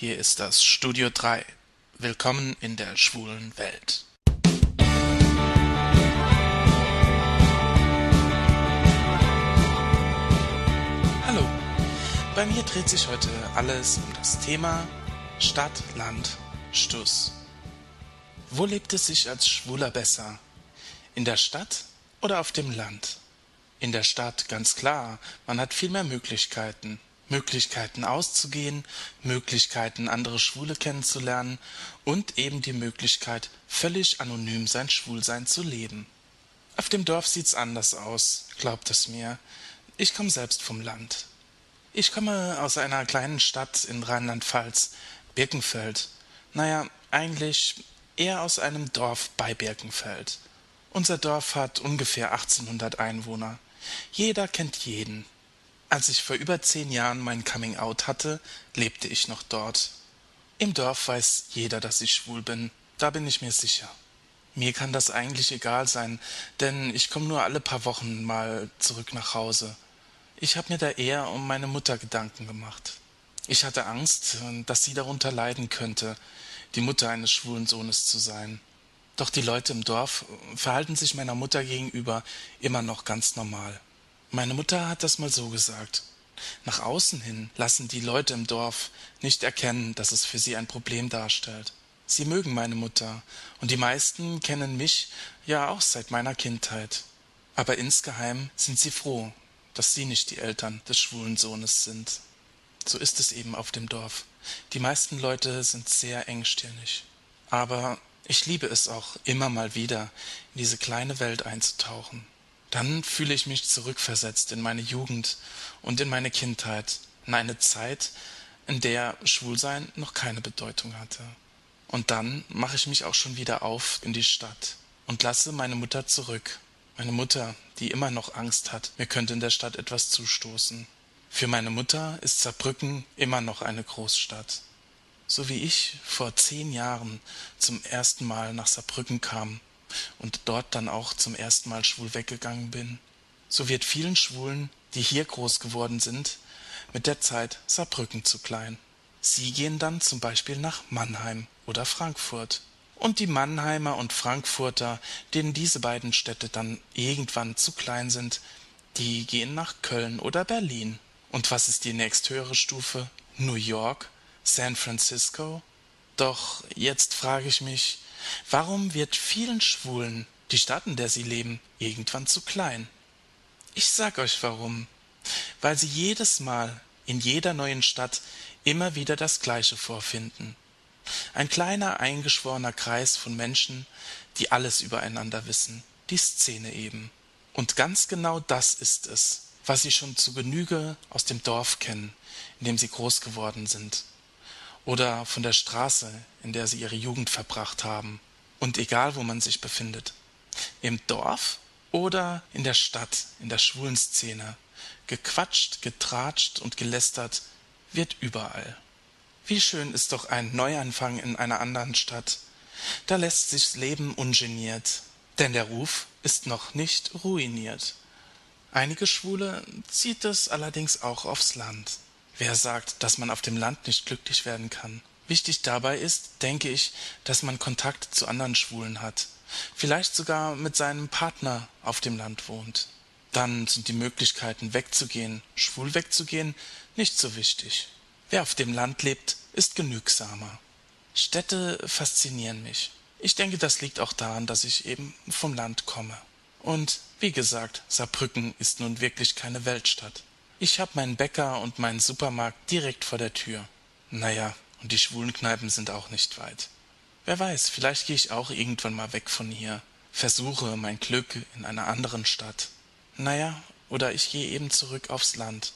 Hier ist das Studio 3. Willkommen in der schwulen Welt. Hallo. Bei mir dreht sich heute alles um das Thema Stadt, Land, Stuss. Wo lebt es sich als Schwuler besser? In der Stadt oder auf dem Land? In der Stadt ganz klar, man hat viel mehr Möglichkeiten. Möglichkeiten auszugehen, Möglichkeiten andere Schwule kennenzulernen und eben die Möglichkeit, völlig anonym sein Schwulsein zu leben. Auf dem Dorf sieht's anders aus, glaubt es mir. Ich komme selbst vom Land. Ich komme aus einer kleinen Stadt in Rheinland-Pfalz, Birkenfeld. Naja, eigentlich eher aus einem Dorf bei Birkenfeld. Unser Dorf hat ungefähr 1800 Einwohner. Jeder kennt jeden. Als ich vor über zehn Jahren mein Coming Out hatte, lebte ich noch dort. Im Dorf weiß jeder, dass ich schwul bin, da bin ich mir sicher. Mir kann das eigentlich egal sein, denn ich komme nur alle paar Wochen mal zurück nach Hause. Ich habe mir da eher um meine Mutter Gedanken gemacht. Ich hatte Angst, dass sie darunter leiden könnte, die Mutter eines schwulen Sohnes zu sein. Doch die Leute im Dorf verhalten sich meiner Mutter gegenüber immer noch ganz normal. Meine Mutter hat das mal so gesagt. Nach außen hin lassen die Leute im Dorf nicht erkennen, dass es für sie ein Problem darstellt. Sie mögen meine Mutter, und die meisten kennen mich ja auch seit meiner Kindheit. Aber insgeheim sind sie froh, dass sie nicht die Eltern des schwulen Sohnes sind. So ist es eben auf dem Dorf. Die meisten Leute sind sehr engstirnig. Aber ich liebe es auch immer mal wieder, in diese kleine Welt einzutauchen. Dann fühle ich mich zurückversetzt in meine Jugend und in meine Kindheit, in eine Zeit, in der Schwulsein noch keine Bedeutung hatte. Und dann mache ich mich auch schon wieder auf in die Stadt und lasse meine Mutter zurück. Meine Mutter, die immer noch Angst hat, mir könnte in der Stadt etwas zustoßen. Für meine Mutter ist Saarbrücken immer noch eine Großstadt. So wie ich vor zehn Jahren zum ersten Mal nach Saarbrücken kam, und dort dann auch zum ersten Mal schwul weggegangen bin. So wird vielen Schwulen, die hier groß geworden sind, mit der Zeit Saarbrücken zu klein. Sie gehen dann zum Beispiel nach Mannheim oder Frankfurt. Und die Mannheimer und Frankfurter, denen diese beiden Städte dann irgendwann zu klein sind, die gehen nach Köln oder Berlin. Und was ist die nächsthöhere Stufe? New York? San Francisco? Doch jetzt frage ich mich, Warum wird vielen Schwulen die Stadt, in der sie leben, irgendwann zu klein? Ich sag euch warum. Weil sie jedes Mal in jeder neuen Stadt immer wieder das Gleiche vorfinden. Ein kleiner eingeschworener Kreis von Menschen, die alles übereinander wissen, die Szene eben. Und ganz genau das ist es, was sie schon zu Genüge aus dem Dorf kennen, in dem sie groß geworden sind oder von der Straße, in der sie ihre Jugend verbracht haben. Und egal, wo man sich befindet. Im Dorf oder in der Stadt, in der schwulen Szene. Gequatscht, getratscht und gelästert wird überall. Wie schön ist doch ein Neuanfang in einer anderen Stadt. Da lässt sich's leben ungeniert, denn der Ruf ist noch nicht ruiniert. Einige Schwule zieht es allerdings auch aufs Land. Wer sagt, dass man auf dem Land nicht glücklich werden kann? Wichtig dabei ist, denke ich, dass man Kontakt zu anderen Schwulen hat, vielleicht sogar mit seinem Partner auf dem Land wohnt. Dann sind die Möglichkeiten wegzugehen, schwul wegzugehen, nicht so wichtig. Wer auf dem Land lebt, ist genügsamer. Städte faszinieren mich. Ich denke, das liegt auch daran, dass ich eben vom Land komme. Und wie gesagt, Saarbrücken ist nun wirklich keine Weltstadt. Ich hab meinen Bäcker und meinen Supermarkt direkt vor der Tür. Naja, und die schwulen Kneipen sind auch nicht weit. Wer weiß, vielleicht gehe ich auch irgendwann mal weg von hier, versuche mein Glück in einer anderen Stadt. Naja, oder ich gehe eben zurück aufs Land.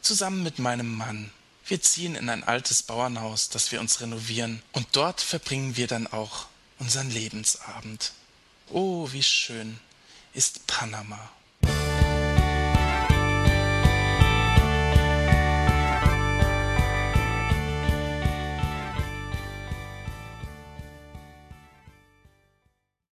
Zusammen mit meinem Mann. Wir ziehen in ein altes Bauernhaus, das wir uns renovieren, und dort verbringen wir dann auch unseren Lebensabend. Oh, wie schön ist Panama.